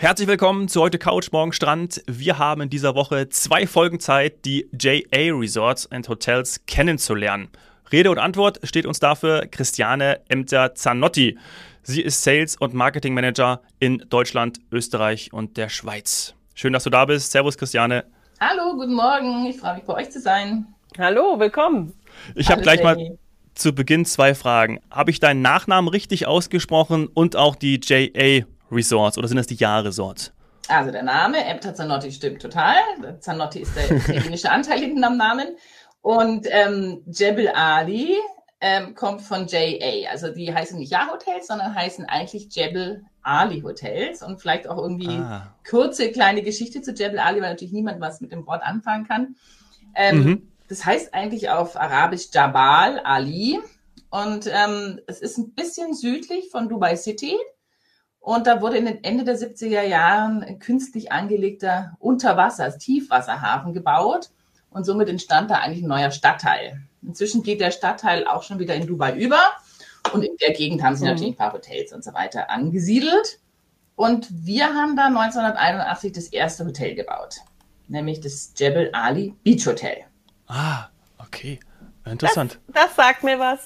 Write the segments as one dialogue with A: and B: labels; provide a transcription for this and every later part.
A: Herzlich willkommen zu heute Couch, morgen Strand. Wir haben in dieser Woche zwei Folgen Zeit, die JA Resorts and Hotels kennenzulernen. Rede und Antwort steht uns dafür Christiane Emter-Zanotti. Sie ist Sales- und Marketing Manager in Deutschland, Österreich und der Schweiz. Schön, dass du da bist. Servus, Christiane.
B: Hallo, guten Morgen. Ich freue mich, bei euch zu sein.
C: Hallo, willkommen.
A: Ich habe gleich mal zu Beginn zwei Fragen. Habe ich deinen Nachnamen richtig ausgesprochen und auch die JA Resorts oder sind das die Ja Resorts?
B: Also der Name Emter Zanotti stimmt total. Zanotti ist der italienische Anteil hinten am Namen. Und ähm, Jebel Ali ähm, kommt von JA. Also die heißen nicht Ja-Hotels, sondern heißen eigentlich Jebel Ali Hotels. Und vielleicht auch irgendwie ah. kurze kleine Geschichte zu Jebel Ali, weil natürlich niemand was mit dem Wort anfangen kann. Ähm, mhm. Das heißt eigentlich auf Arabisch Jabal Ali. Und ähm, es ist ein bisschen südlich von Dubai City. Und da wurde in den Ende der 70er Jahren ein künstlich angelegter Unterwasser, Tiefwasserhafen gebaut. Und somit entstand da eigentlich ein neuer Stadtteil. Inzwischen geht der Stadtteil auch schon wieder in Dubai über. Und in der Gegend haben sie mhm. natürlich ein paar Hotels und so weiter angesiedelt. Und wir haben da 1981 das erste Hotel gebaut, nämlich das Jebel Ali Beach Hotel.
A: Ah, okay. Interessant.
C: Das, das sagt mir was.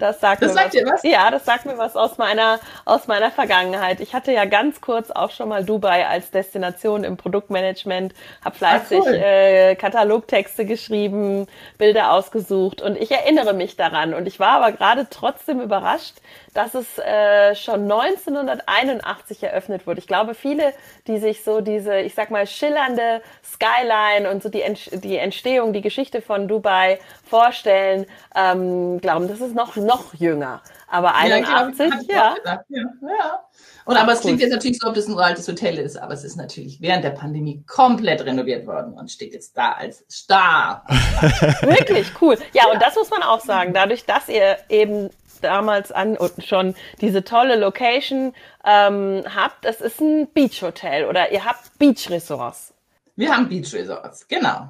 C: Das sagt, das mir sagt was. dir was? Ja, das sagt mir was aus meiner, aus meiner Vergangenheit. Ich hatte ja ganz kurz auch schon mal Dubai als Destination im Produktmanagement, habe fleißig cool. äh, Katalogtexte geschrieben, Bilder ausgesucht und ich erinnere mich daran. Und ich war aber gerade trotzdem überrascht, dass es äh, schon 1981 eröffnet wurde. Ich glaube, viele, die sich so diese, ich sag mal, schillernde Skyline und so die, Ent die Entstehung, die Geschichte von Dubai vorstellen, ähm, glauben, das ist noch, noch jünger. Aber 81, ja. ja.
B: ja. Und aber es klingt jetzt natürlich so, ob das ein altes Hotel ist, aber es ist natürlich während der Pandemie komplett renoviert worden und steht jetzt da als Star.
C: Wirklich cool. Ja, ja, und das muss man auch sagen. Dadurch, dass ihr eben damals an und schon diese tolle Location ähm, habt, das ist ein Beach Hotel oder ihr habt Beach Resorts.
B: Wir haben Beach Resorts, genau.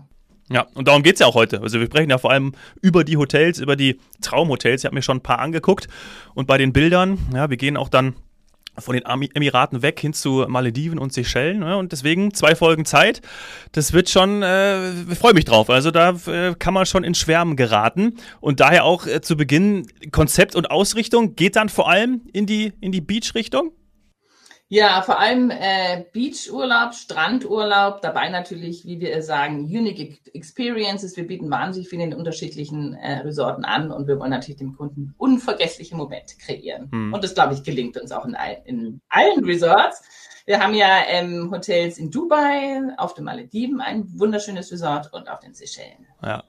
A: Ja, und darum geht es ja auch heute. Also wir sprechen ja vor allem über die Hotels, über die Traumhotels. Ich habe mir schon ein paar angeguckt. Und bei den Bildern, ja, wir gehen auch dann von den Emiraten weg hin zu Malediven und Seychellen. Ne? Und deswegen zwei Folgen Zeit. Das wird schon, äh, ich freue mich drauf. Also da äh, kann man schon in Schwärmen geraten. Und daher auch äh, zu Beginn Konzept und Ausrichtung geht dann vor allem in die, in die Beach-Richtung.
B: Ja, vor allem äh, Beachurlaub, Strandurlaub, dabei natürlich, wie wir sagen, Unique Experiences. Wir bieten wahnsinnig viele in unterschiedlichen äh, Resorten an und wir wollen natürlich dem Kunden unvergessliche Momente kreieren. Hm. Und das, glaube ich, gelingt uns auch in, in allen Resorts. Wir haben ja ähm, Hotels in Dubai, auf den Malediven ein wunderschönes Resort und auf den Seychellen.
A: Ja,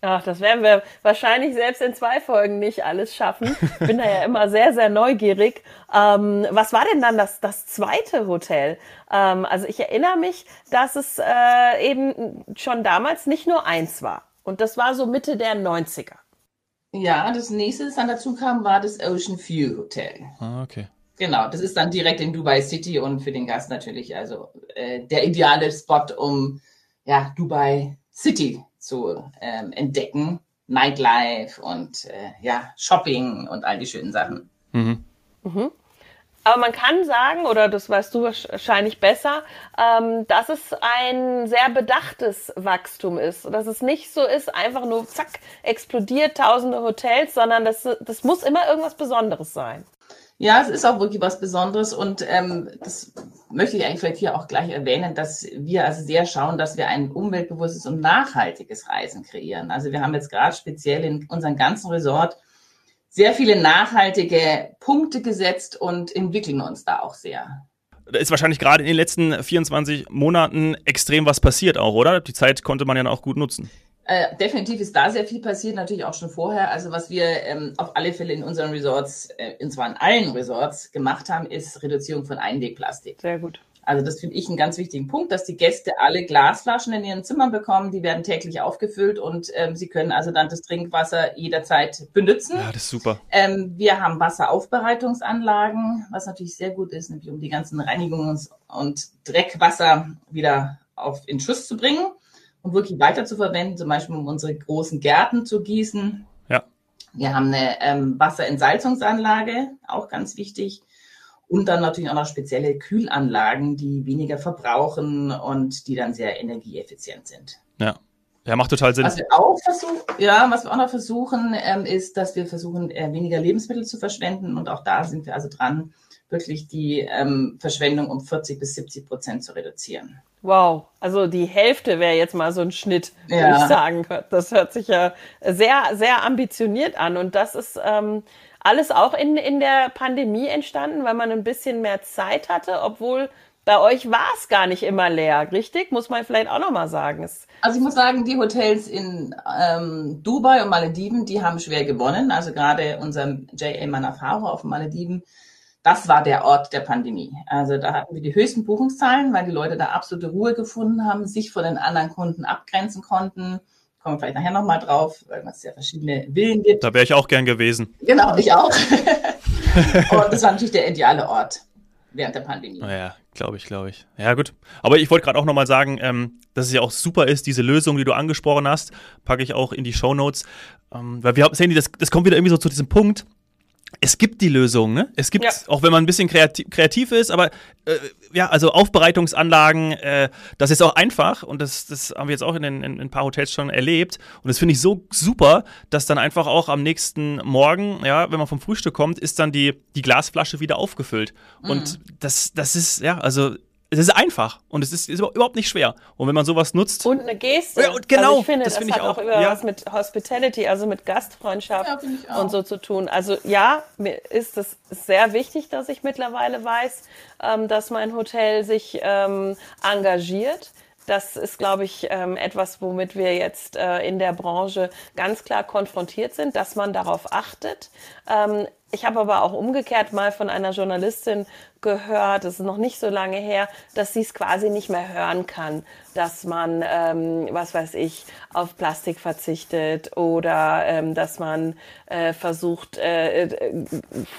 C: Ach, das werden wir wahrscheinlich selbst in zwei Folgen nicht alles schaffen. Bin da ja immer sehr, sehr neugierig. Ähm, was war denn dann das, das zweite Hotel? Ähm, also ich erinnere mich, dass es äh, eben schon damals nicht nur eins war. Und das war so Mitte der 90er.
B: Ja, das nächste, das dann dazu kam, war das Ocean View Hotel.
A: Ah, okay.
B: Genau, das ist dann direkt in Dubai City und für den Gast natürlich also äh, der ideale Spot, um ja, Dubai City zu ähm, entdecken. Nightlife und äh, ja, Shopping und all die schönen Sachen. Mhm.
C: Mhm. Aber man kann sagen, oder das weißt du wahrscheinlich besser, ähm, dass es ein sehr bedachtes Wachstum ist. Dass es nicht so ist, einfach nur zack, explodiert tausende Hotels, sondern das, das muss immer irgendwas Besonderes sein.
B: Ja, es ist auch wirklich was Besonderes und ähm, das möchte ich eigentlich vielleicht hier auch gleich erwähnen, dass wir also sehr schauen, dass wir ein umweltbewusstes und nachhaltiges Reisen kreieren. Also wir haben jetzt gerade speziell in unserem ganzen Resort sehr viele nachhaltige Punkte gesetzt und entwickeln uns da auch sehr.
A: Da ist wahrscheinlich gerade in den letzten 24 Monaten extrem was passiert auch, oder? Die Zeit konnte man ja auch gut nutzen.
B: Äh, definitiv ist da sehr viel passiert, natürlich auch schon vorher. Also was wir ähm, auf alle Fälle in unseren Resorts, äh, und zwar in allen Resorts, gemacht haben, ist Reduzierung von Einwegplastik.
C: Sehr gut.
B: Also das finde ich einen ganz wichtigen Punkt, dass die Gäste alle Glasflaschen in ihren Zimmern bekommen. Die werden täglich aufgefüllt und ähm, sie können also dann das Trinkwasser jederzeit benutzen.
A: Ja, das ist super.
B: Ähm, wir haben Wasseraufbereitungsanlagen, was natürlich sehr gut ist, nämlich um die ganzen Reinigungs- und Dreckwasser wieder auf in Schuss zu bringen und wirklich weiter zu verwenden, zum Beispiel um unsere großen Gärten zu gießen.
A: Ja.
B: Wir haben eine ähm, Wasserentsalzungsanlage, auch ganz wichtig. Und dann natürlich auch noch spezielle Kühlanlagen, die weniger verbrauchen und die dann sehr energieeffizient sind.
A: Ja. Ja, macht total Sinn.
B: Was wir auch versuchen, ja, was wir auch noch versuchen, ähm, ist, dass wir versuchen, äh, weniger Lebensmittel zu verschwenden. Und auch da sind wir also dran, wirklich die ähm, Verschwendung um 40 bis 70 Prozent zu reduzieren.
C: Wow, also die Hälfte wäre jetzt mal so ein Schnitt, ja. würde ich sagen. Das hört sich ja sehr, sehr ambitioniert an. Und das ist ähm, alles auch in, in der Pandemie entstanden, weil man ein bisschen mehr Zeit hatte, obwohl bei euch war es gar nicht immer leer, richtig? Muss man vielleicht auch nochmal sagen.
B: Also ich muss sagen, die Hotels in ähm, Dubai und Malediven, die haben schwer gewonnen. Also gerade unser J.A. Manafaro auf Malediven, das war der Ort der Pandemie. Also da hatten wir die höchsten Buchungszahlen, weil die Leute da absolute Ruhe gefunden haben, sich von den anderen Kunden abgrenzen konnten. Kommen wir vielleicht nachher nochmal drauf, weil es ja verschiedene Villen gibt.
A: Da wäre ich auch gern gewesen.
B: Genau, ich auch. und das war natürlich der ideale Ort während der Pandemie.
A: Naja, glaube ich, glaube ich. Ja, gut. Aber ich wollte gerade auch nochmal sagen, ähm, dass es ja auch super ist, diese Lösung, die du angesprochen hast, packe ich auch in die Show Notes. Ähm, weil wir sehen, das, das kommt wieder irgendwie so zu diesem Punkt, es gibt die Lösung, ne? Es gibt, ja. auch wenn man ein bisschen kreativ, kreativ ist, aber äh, ja, also Aufbereitungsanlagen, äh, das ist auch einfach und das, das haben wir jetzt auch in, den, in, ein paar Hotels schon erlebt. Und das finde ich so super, dass dann einfach auch am nächsten Morgen, ja, wenn man vom Frühstück kommt, ist dann die, die Glasflasche wieder aufgefüllt. Mhm. Und das, das ist, ja, also es ist einfach und es ist, ist, überhaupt nicht schwer. Und wenn man sowas nutzt.
C: Und eine Geste.
A: Ja, und genau.
C: Also ich finde, das, das find hat auch, auch immer ja. was mit Hospitality, also mit Gastfreundschaft ja, und so zu tun. Also ja, mir ist es sehr wichtig, dass ich mittlerweile weiß, ähm, dass mein Hotel sich ähm, engagiert. Das ist, glaube ich, ähm, etwas, womit wir jetzt äh, in der Branche ganz klar konfrontiert sind, dass man darauf achtet. Ähm, ich habe aber auch umgekehrt mal von einer Journalistin gehört, das ist noch nicht so lange her, dass sie es quasi nicht mehr hören kann, dass man, ähm, was weiß ich, auf Plastik verzichtet oder ähm, dass man äh, versucht, äh, äh,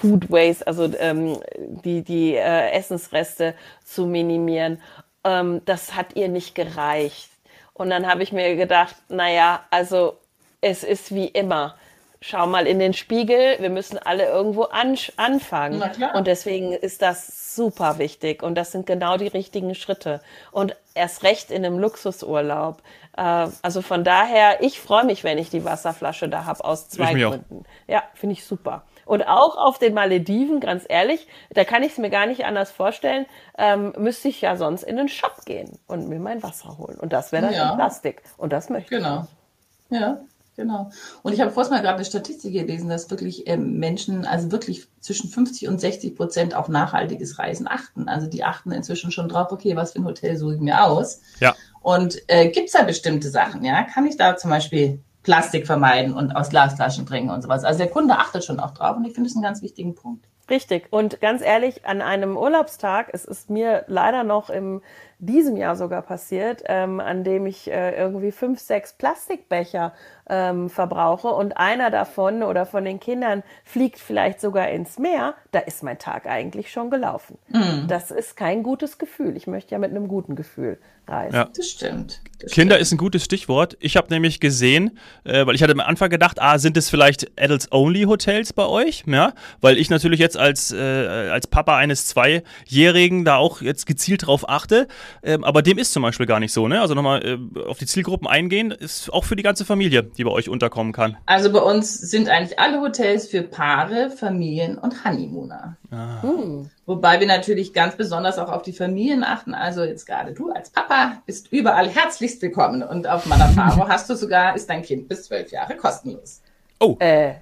C: Food Waste, also ähm, die, die äh, Essensreste zu minimieren. Ähm, das hat ihr nicht gereicht. Und dann habe ich mir gedacht, naja, also es ist wie immer schau mal in den Spiegel, wir müssen alle irgendwo an, anfangen. Und deswegen ist das super wichtig und das sind genau die richtigen Schritte. Und erst recht in einem Luxusurlaub. Äh, also von daher, ich freue mich, wenn ich die Wasserflasche da habe, aus zwei Gründen. Auch. Ja, finde ich super. Und auch auf den Malediven, ganz ehrlich, da kann ich es mir gar nicht anders vorstellen, ähm, müsste ich ja sonst in den Shop gehen und mir mein Wasser holen. Und das wäre dann ja. in Plastik. Und das möchte
B: genau. ich. Genau. Ja. Genau. Und ich habe vorhin mal gerade eine Statistik gelesen, dass wirklich ähm, Menschen, also wirklich zwischen 50 und 60 Prozent auf nachhaltiges Reisen achten. Also die achten inzwischen schon drauf, okay, was für ein Hotel suche ich mir aus?
A: Ja.
B: Und äh, gibt es da bestimmte Sachen, ja? Kann ich da zum Beispiel Plastik vermeiden und aus Glasflaschen trinken und sowas? Also der Kunde achtet schon auch drauf und ich finde es einen ganz wichtigen Punkt.
C: Richtig. Und ganz ehrlich, an einem Urlaubstag, es ist mir leider noch im diesem Jahr sogar passiert, ähm, an dem ich äh, irgendwie fünf, sechs Plastikbecher ähm, verbrauche und einer davon oder von den Kindern fliegt vielleicht sogar ins Meer, da ist mein Tag eigentlich schon gelaufen. Mhm. Das ist kein gutes Gefühl. Ich möchte ja mit einem guten Gefühl reisen.
B: Ja. Das stimmt. Das
A: Kinder stimmt. ist ein gutes Stichwort. Ich habe nämlich gesehen, äh, weil ich hatte am Anfang gedacht, ah, sind es vielleicht Adults-Only-Hotels bei euch? Ja, weil ich natürlich jetzt als, äh, als Papa eines Zweijährigen da auch jetzt gezielt drauf achte. Ähm, aber dem ist zum Beispiel gar nicht so. Ne? Also nochmal äh, auf die Zielgruppen eingehen, ist auch für die ganze Familie, die bei euch unterkommen kann.
B: Also bei uns sind eigentlich alle Hotels für Paare, Familien und Honeymooner. Ah. Hm. Wobei wir natürlich ganz besonders auch auf die Familien achten. Also jetzt gerade du als Papa bist überall herzlichst willkommen. Und auf Manafaro hast du sogar, ist dein Kind bis zwölf Jahre kostenlos.
A: Oh. Äh,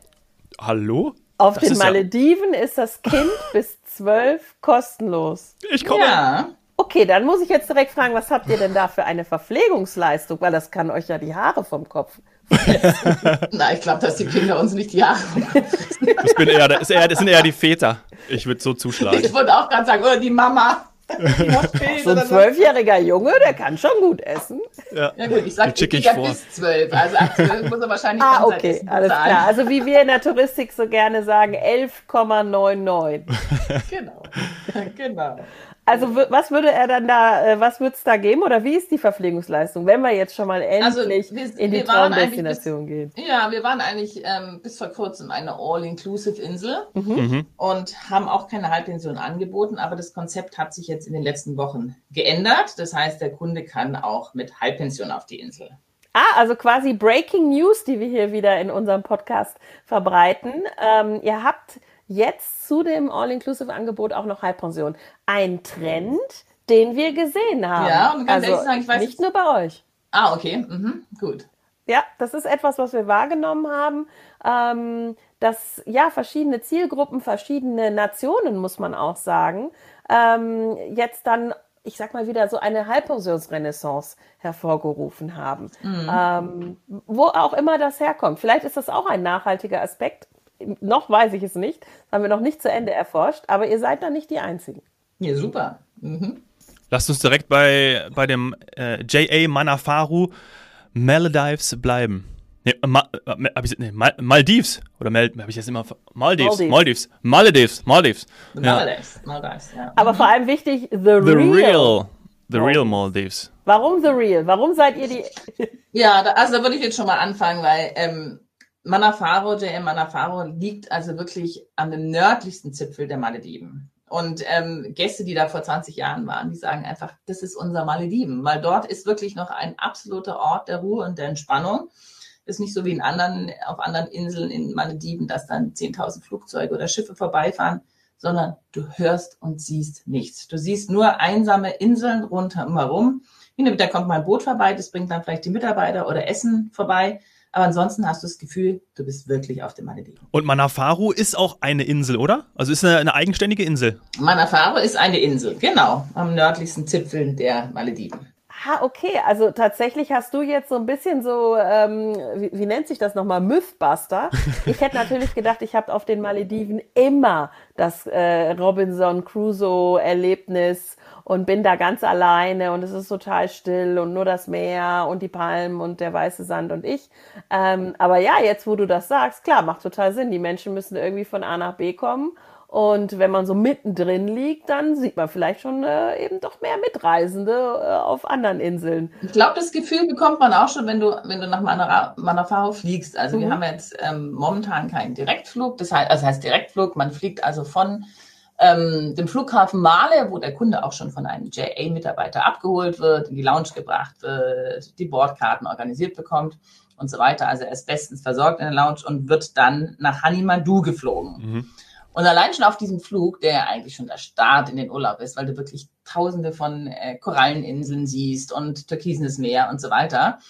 A: Hallo?
C: Auf das den Malediven ja... ist das Kind bis zwölf kostenlos.
A: Ich komme. Ja.
C: Okay, dann muss ich jetzt direkt fragen, was habt ihr denn da für eine Verpflegungsleistung? Weil das kann euch ja die Haare vom Kopf.
B: Na, ich glaube, dass die Kinder uns nicht die Haare.
A: das, bin eher, das, eher, das sind eher die Väter. Ich würde so zuschlagen.
B: Ich wollte auch gerade sagen, oder die Mama.
C: so ein zwölfjähriger Junge, der kann schon gut essen.
B: Ja, ja gut, ich sage, die Kinder bis zwölf. Also ab zwölf muss er wahrscheinlich
C: Ah, okay, alles klar. Also wie wir in der Touristik so gerne sagen, 11,99.
B: genau, genau.
C: Also was würde er dann da, äh, was würde es da geben oder wie ist die Verpflegungsleistung, wenn wir jetzt schon mal also, endlich also wir, in die Traumdestination gehen?
B: Ja, wir waren eigentlich ähm, bis vor kurzem eine All-Inclusive-Insel mhm. mhm. und haben auch keine Halbpension angeboten, aber das Konzept hat sich jetzt in den letzten Wochen geändert. Das heißt, der Kunde kann auch mit Halbpension auf die Insel.
C: Ah, also quasi Breaking News, die wir hier wieder in unserem Podcast verbreiten. Ähm, ihr habt jetzt zu dem All-Inclusive-Angebot auch noch Halbpension. Ein Trend, den wir gesehen haben. Ja, und ganz also ehrlich sagen, ich weiß nicht nur bei euch.
B: Ah, okay, mhm. gut.
C: Ja, das ist etwas, was wir wahrgenommen haben, ähm, dass ja verschiedene Zielgruppen, verschiedene Nationen, muss man auch sagen, ähm, jetzt dann ich sag mal wieder so eine Halbpensionsrenaissance hervorgerufen haben. Mhm. Ähm, wo auch immer das herkommt. Vielleicht ist das auch ein nachhaltiger Aspekt noch weiß ich es nicht, das haben wir noch nicht zu Ende erforscht, aber ihr seid da nicht die Einzigen.
B: Ja, super. Mhm.
A: Lasst uns direkt bei, bei dem äh, J.A. Manafaru Maldives bleiben. Nee, Ma, äh, hab ich, nee, Mal, Maldives. Oder Mal, habe ich jetzt immer. Maldives. Maldives. Maldives. Maldives.
B: Maldives. Maldives. Ja.
C: Aber vor allem wichtig, the, the real. real.
A: The real Maldives.
C: Warum the real? Warum seid ihr die.
B: ja, da, also da würde ich jetzt schon mal anfangen, weil ähm, Manafaro, JM Manafaro liegt also wirklich an dem nördlichsten Zipfel der Malediven. Und ähm, Gäste, die da vor 20 Jahren waren, die sagen einfach, das ist unser Malediven, weil dort ist wirklich noch ein absoluter Ort der Ruhe und der Entspannung. Ist nicht so wie in anderen, auf anderen Inseln in Malediven, dass dann 10.000 Flugzeuge oder Schiffe vorbeifahren, sondern du hörst und siehst nichts. Du siehst nur einsame Inseln rundherum. Hin und kommt mal ein Boot vorbei, das bringt dann vielleicht die Mitarbeiter oder Essen vorbei. Aber ansonsten hast du das Gefühl, du bist wirklich auf dem Malediven.
A: Und Manafaru ist auch eine Insel, oder? Also ist eine, eine eigenständige Insel.
B: Manafaru ist eine Insel, genau, am nördlichsten Zipfel der Malediven.
C: Ah, okay. Also tatsächlich hast du jetzt so ein bisschen so, ähm, wie, wie nennt sich das nochmal, Mythbuster. Ich hätte natürlich gedacht, ich habe auf den Malediven immer das äh, Robinson Crusoe-Erlebnis und bin da ganz alleine und es ist total still und nur das Meer und die Palmen und der weiße Sand und ich. Ähm, aber ja, jetzt wo du das sagst, klar, macht total Sinn. Die Menschen müssen irgendwie von A nach B kommen. Und wenn man so mittendrin liegt, dann sieht man vielleicht schon äh, eben doch mehr Mitreisende äh, auf anderen Inseln.
B: Ich glaube, das Gefühl bekommt man auch schon, wenn du, wenn du nach Manafaro fliegst. Also mhm. wir haben jetzt ähm, momentan keinen Direktflug. Das heißt, also das heißt Direktflug, man fliegt also von ähm, dem Flughafen Male, wo der Kunde auch schon von einem JA-Mitarbeiter abgeholt wird, in die Lounge gebracht wird, die Bordkarten organisiert bekommt und so weiter. Also er ist bestens versorgt in der Lounge und wird dann nach Hanimadu geflogen. Mhm. Und allein schon auf diesem Flug, der eigentlich schon der Start in den Urlaub ist, weil du wirklich tausende von äh, Koralleninseln siehst und türkisenes Meer und so weiter.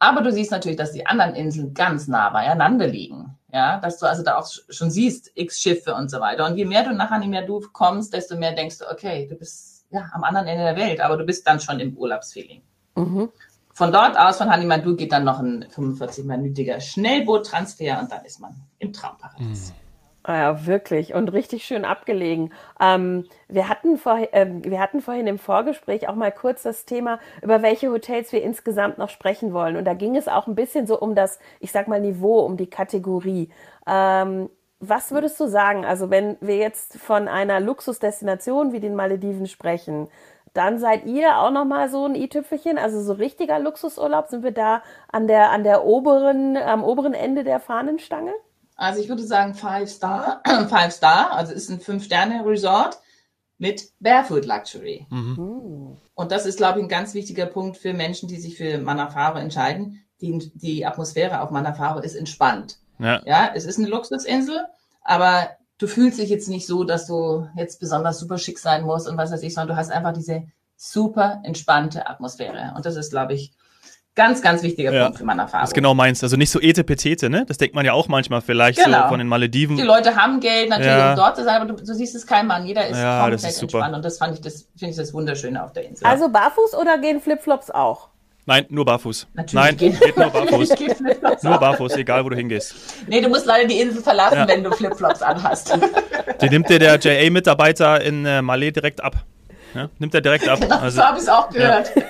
B: Aber du siehst natürlich, dass die anderen Inseln ganz nah beieinander liegen. Ja, dass du also da auch schon siehst, x Schiffe und so weiter. Und je mehr du nachher nicht mehr du kommst, desto mehr denkst du, okay, du bist ja am anderen Ende der Welt, aber du bist dann schon im Urlaubsfeeling. Mhm. Von dort aus, von Hanimadu, geht dann noch ein 45-minütiger Schnellboottransfer und dann ist man im Traumparadies. Mhm.
C: Ah ja, wirklich und richtig schön abgelegen. Ähm, wir, hatten vor, äh, wir hatten vorhin im Vorgespräch auch mal kurz das Thema, über welche Hotels wir insgesamt noch sprechen wollen. Und da ging es auch ein bisschen so um das, ich sag mal, Niveau, um die Kategorie. Ähm, was würdest du sagen? Also, wenn wir jetzt von einer Luxusdestination wie den Malediven sprechen, dann seid ihr auch noch mal so ein i-Tüpfelchen, also so richtiger Luxusurlaub. Sind wir da an der, an der oberen, am oberen Ende der Fahnenstange?
B: Also ich würde sagen Five Star, Five Star, also ist ein Fünf-Sterne-Resort mit Barefoot Luxury. Mhm. Und das ist, glaube ich, ein ganz wichtiger Punkt für Menschen, die sich für Manafaro entscheiden. Die, die Atmosphäre auf Manafaro ist entspannt. Ja. ja, es ist eine Luxusinsel, aber du fühlst dich jetzt nicht so, dass du jetzt besonders super schick sein musst und was weiß ich, sondern du hast einfach diese super entspannte Atmosphäre. Und das ist, glaube ich, Ganz, ganz wichtiger ja, Punkt für meine Erfahrung.
A: Was genau meinst Also nicht so etepetete, ne? Das denkt man ja auch manchmal vielleicht genau. so von den Malediven.
B: Die Leute haben Geld natürlich, ja. um dort zu sein, aber du, du, siehst es kein Mann. Jeder ist ja, komplett ist entspannt und das fand ich das, finde ich das Wunderschöne auf der Insel.
C: Also barfuß oder gehen Flipflops auch?
A: Nein, nur barfuß. Natürlich Nein, geht, geht nur barfuß. geht nur barfuß, egal wo du hingehst.
B: Nee, du musst leider die Insel verlassen, ja. wenn du Flipflops anhast.
A: Die nimmt dir der JA-Mitarbeiter in äh, Malé direkt ab. Ja, nimmt er direkt ab.
B: Genau, also, so habe ich es auch gehört. Ja.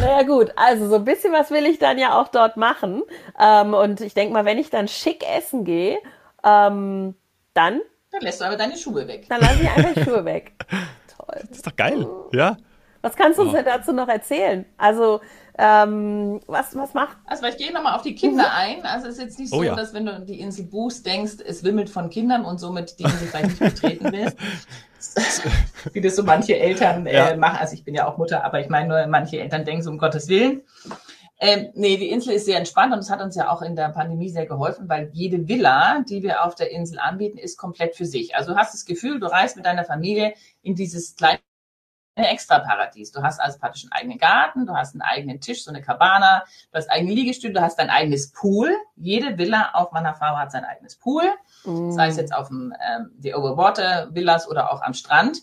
C: Naja gut, also so ein bisschen was will ich dann ja auch dort machen. Ähm, und ich denke mal, wenn ich dann schick essen gehe, ähm, dann...
B: Dann lässt du aber deine Schuhe weg.
C: Dann lasse ich einfach die Schuhe weg. Toll.
A: Das ist doch geil, ja.
C: Was kannst du uns oh. denn dazu noch erzählen? Also, ähm, was, was macht?
B: Also, ich gehe nochmal auf die Kinder ein. Also, es ist jetzt nicht oh so, ja. dass wenn du die Insel buchst, denkst, es wimmelt von Kindern und somit die Insel vielleicht nicht betreten willst. Wie das so manche Eltern äh, ja. machen. Also, ich bin ja auch Mutter, aber ich meine nur, manche Eltern denken so, um Gottes Willen. Ähm, nee, die Insel ist sehr entspannt und es hat uns ja auch in der Pandemie sehr geholfen, weil jede Villa, die wir auf der Insel anbieten, ist komplett für sich. Also du hast das Gefühl, du reist mit deiner Familie in dieses kleine Extra-Paradies. Du hast also praktisch einen eigenen Garten, du hast einen eigenen Tisch, so eine Cabana, du hast eigene Liegestühle, du hast dein eigenes Pool. Jede Villa auf Manafao hat sein eigenes Pool, mm. sei es jetzt auf dem, ähm, die Overwater Villas oder auch am Strand.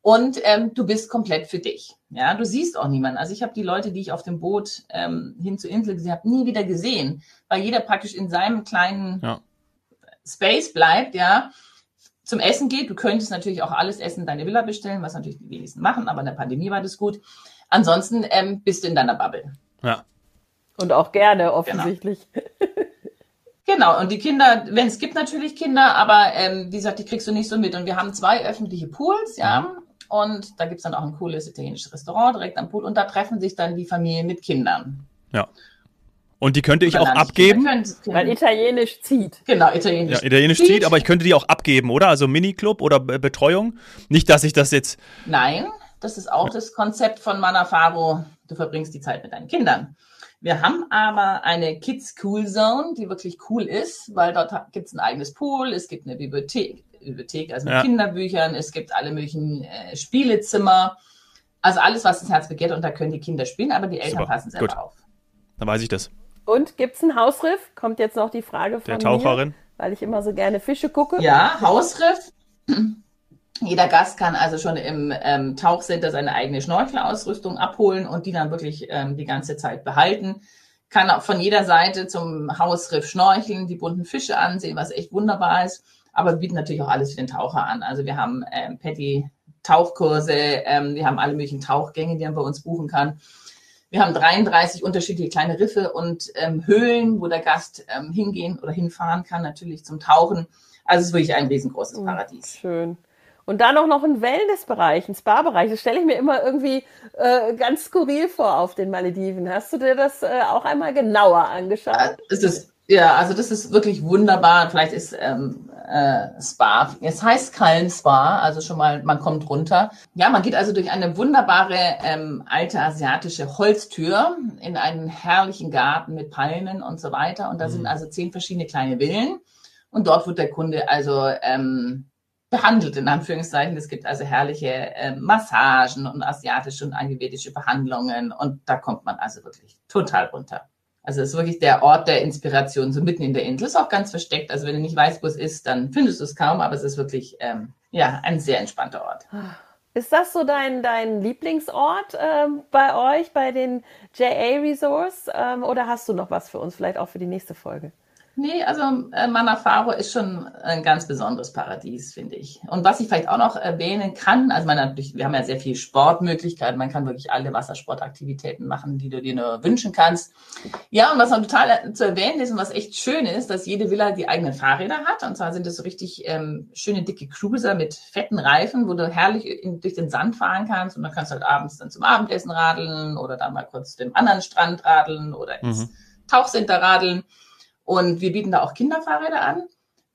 B: Und ähm, du bist komplett für dich. Ja, du siehst auch niemanden. Also ich habe die Leute, die ich auf dem Boot ähm, hin zur Insel gesehen habe, nie wieder gesehen, weil jeder praktisch in seinem kleinen ja. Space bleibt, ja, zum Essen geht. Du könntest natürlich auch alles Essen in deine Villa bestellen, was natürlich die wenigsten machen, aber in der Pandemie war das gut. Ansonsten ähm, bist du in deiner Bubble.
A: Ja.
C: Und auch gerne, offensichtlich.
B: Genau. Genau, und die Kinder, wenn es gibt natürlich Kinder, aber ähm, wie gesagt, die kriegst du nicht so mit. Und wir haben zwei öffentliche Pools, ja. Mhm. Und da gibt's dann auch ein cooles italienisches Restaurant direkt am Pool und da treffen sich dann die Familien mit Kindern.
A: Ja. Und die könnte ich auch abgeben.
C: Weil Italienisch zieht.
B: Genau, Italienisch.
A: Ja, Italienisch zieht. zieht, aber ich könnte die auch abgeben, oder? Also Miniclub oder Betreuung. Nicht, dass ich das jetzt.
B: Nein, das ist auch das Konzept von Manafaro. Du verbringst die Zeit mit deinen Kindern. Wir haben aber eine Kids Cool Zone, die wirklich cool ist, weil dort gibt es ein eigenes Pool, es gibt eine Bibliothek, Bibliothek also mit ja. Kinderbüchern, es gibt alle möglichen äh, Spielezimmer, also alles, was das Herz begehrt und da können die Kinder spielen, aber die Eltern Super. passen selber Gut. auf.
A: Dann weiß ich das.
C: Und gibt es einen Hausriff? Kommt jetzt noch die Frage von
A: Der Taucherin.
C: Mir, weil ich immer so gerne Fische gucke.
B: Ja, Hausriff. Jeder Gast kann also schon im ähm, Tauchcenter seine eigene Schnorchelausrüstung abholen und die dann wirklich ähm, die ganze Zeit behalten. Kann auch von jeder Seite zum Hausriff schnorcheln, die bunten Fische ansehen, was echt wunderbar ist. Aber wir bieten natürlich auch alles für den Taucher an. Also wir haben ähm, Patty Tauchkurse, ähm, wir haben alle möglichen Tauchgänge, die man bei uns buchen kann. Wir haben 33 unterschiedliche kleine Riffe und ähm, Höhlen, wo der Gast ähm, hingehen oder hinfahren kann, natürlich zum Tauchen. Also es ist wirklich ein riesengroßes oh, Paradies.
C: Schön. Und dann auch noch ein Wellnessbereich, ein Spa-Bereich. Das stelle ich mir immer irgendwie äh, ganz skurril vor auf den Malediven. Hast du dir das äh, auch einmal genauer angeschaut? Ja,
B: es ist, ja, also das ist wirklich wunderbar. Vielleicht ist ähm, äh, Spa. Es heißt Kallen Spa, also schon mal, man kommt runter. Ja, man geht also durch eine wunderbare ähm, alte asiatische Holztür in einen herrlichen Garten mit Palmen und so weiter. Und da mhm. sind also zehn verschiedene kleine Villen. Und dort wird der Kunde also ähm, behandelt, in Anführungszeichen. Es gibt also herrliche äh, Massagen und asiatische und ayurvedische Behandlungen und da kommt man also wirklich total runter. Also es ist wirklich der Ort der Inspiration, so mitten in der Insel. Ist auch ganz versteckt. Also wenn du nicht weißt, wo es ist, dann findest du es kaum, aber es ist wirklich ähm, ja ein sehr entspannter Ort.
C: Ist das so dein, dein Lieblingsort ähm, bei euch, bei den JA Resorts? Ähm, oder hast du noch was für uns, vielleicht auch für die nächste Folge?
B: Nee, also äh, Manafaro ist schon ein ganz besonderes Paradies, finde ich. Und was ich vielleicht auch noch erwähnen kann, also man natürlich, wir haben ja sehr viel Sportmöglichkeiten, man kann wirklich alle Wassersportaktivitäten machen, die du dir nur wünschen kannst. Ja, und was noch total zu erwähnen ist und was echt schön ist, dass jede Villa die eigenen Fahrräder hat. Und zwar sind das so richtig ähm, schöne dicke Cruiser mit fetten Reifen, wo du herrlich in, durch den Sand fahren kannst und dann kannst du halt abends dann zum Abendessen radeln oder dann mal kurz dem anderen Strand radeln oder ins mhm. Tauchcenter radeln. Und wir bieten da auch Kinderfahrräder an.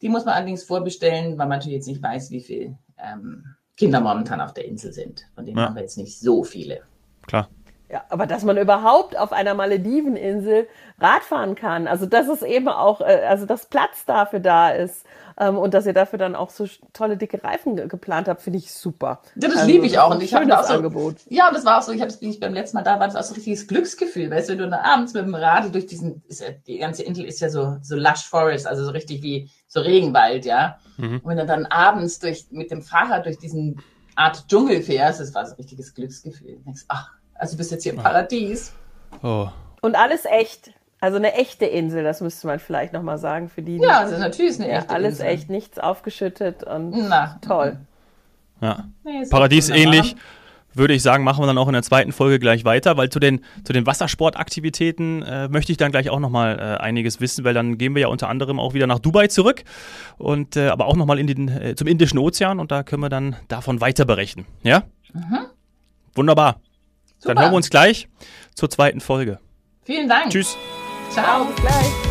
B: Die muss man allerdings vorbestellen, weil man natürlich jetzt nicht weiß, wie viele ähm, Kinder momentan auf der Insel sind. Von denen ja. haben wir jetzt nicht so viele.
A: Klar.
C: Ja, aber dass man überhaupt auf einer Malediveninsel Radfahren kann, also dass es eben auch, äh, also dass Platz dafür da ist ähm, und dass ihr dafür dann auch so tolle dicke Reifen ge geplant habt, finde ich super.
B: Ja, das also, liebe ich auch. Und ich habe da auch so, Angebot. Ja, das war auch so, ich habe es, wie ich beim letzten Mal da war, das war so ein richtiges Glücksgefühl, weißt du, wenn du dann abends mit dem Radl durch diesen, ist ja, die ganze Insel ist ja so, so lush forest, also so richtig wie so Regenwald, ja. Mhm. Und wenn du dann abends durch, mit dem Fahrrad durch diesen Art Dschungel fährst, das war so ein richtiges Glücksgefühl. Du denkst, ach, also du bist jetzt hier im Paradies.
C: Oh. Und alles echt. Also eine echte Insel, das müsste man vielleicht nochmal sagen für die.
B: Ja, also natürlich ist eine echte
C: alles Insel. echt, nichts aufgeschüttet und Na. toll.
A: Ja. Nee, Paradies ähnlich. würde ich sagen, machen wir dann auch in der zweiten Folge gleich weiter, weil zu den, zu den Wassersportaktivitäten äh, möchte ich dann gleich auch nochmal äh, einiges wissen, weil dann gehen wir ja unter anderem auch wieder nach Dubai zurück und äh, aber auch nochmal in den, äh, zum Indischen Ozean und da können wir dann davon weiter berichten. Ja? Mhm. Wunderbar. Super. Dann hören wir uns gleich zur zweiten Folge.
B: Vielen Dank.
A: Tschüss.
B: Ciao. Bis gleich.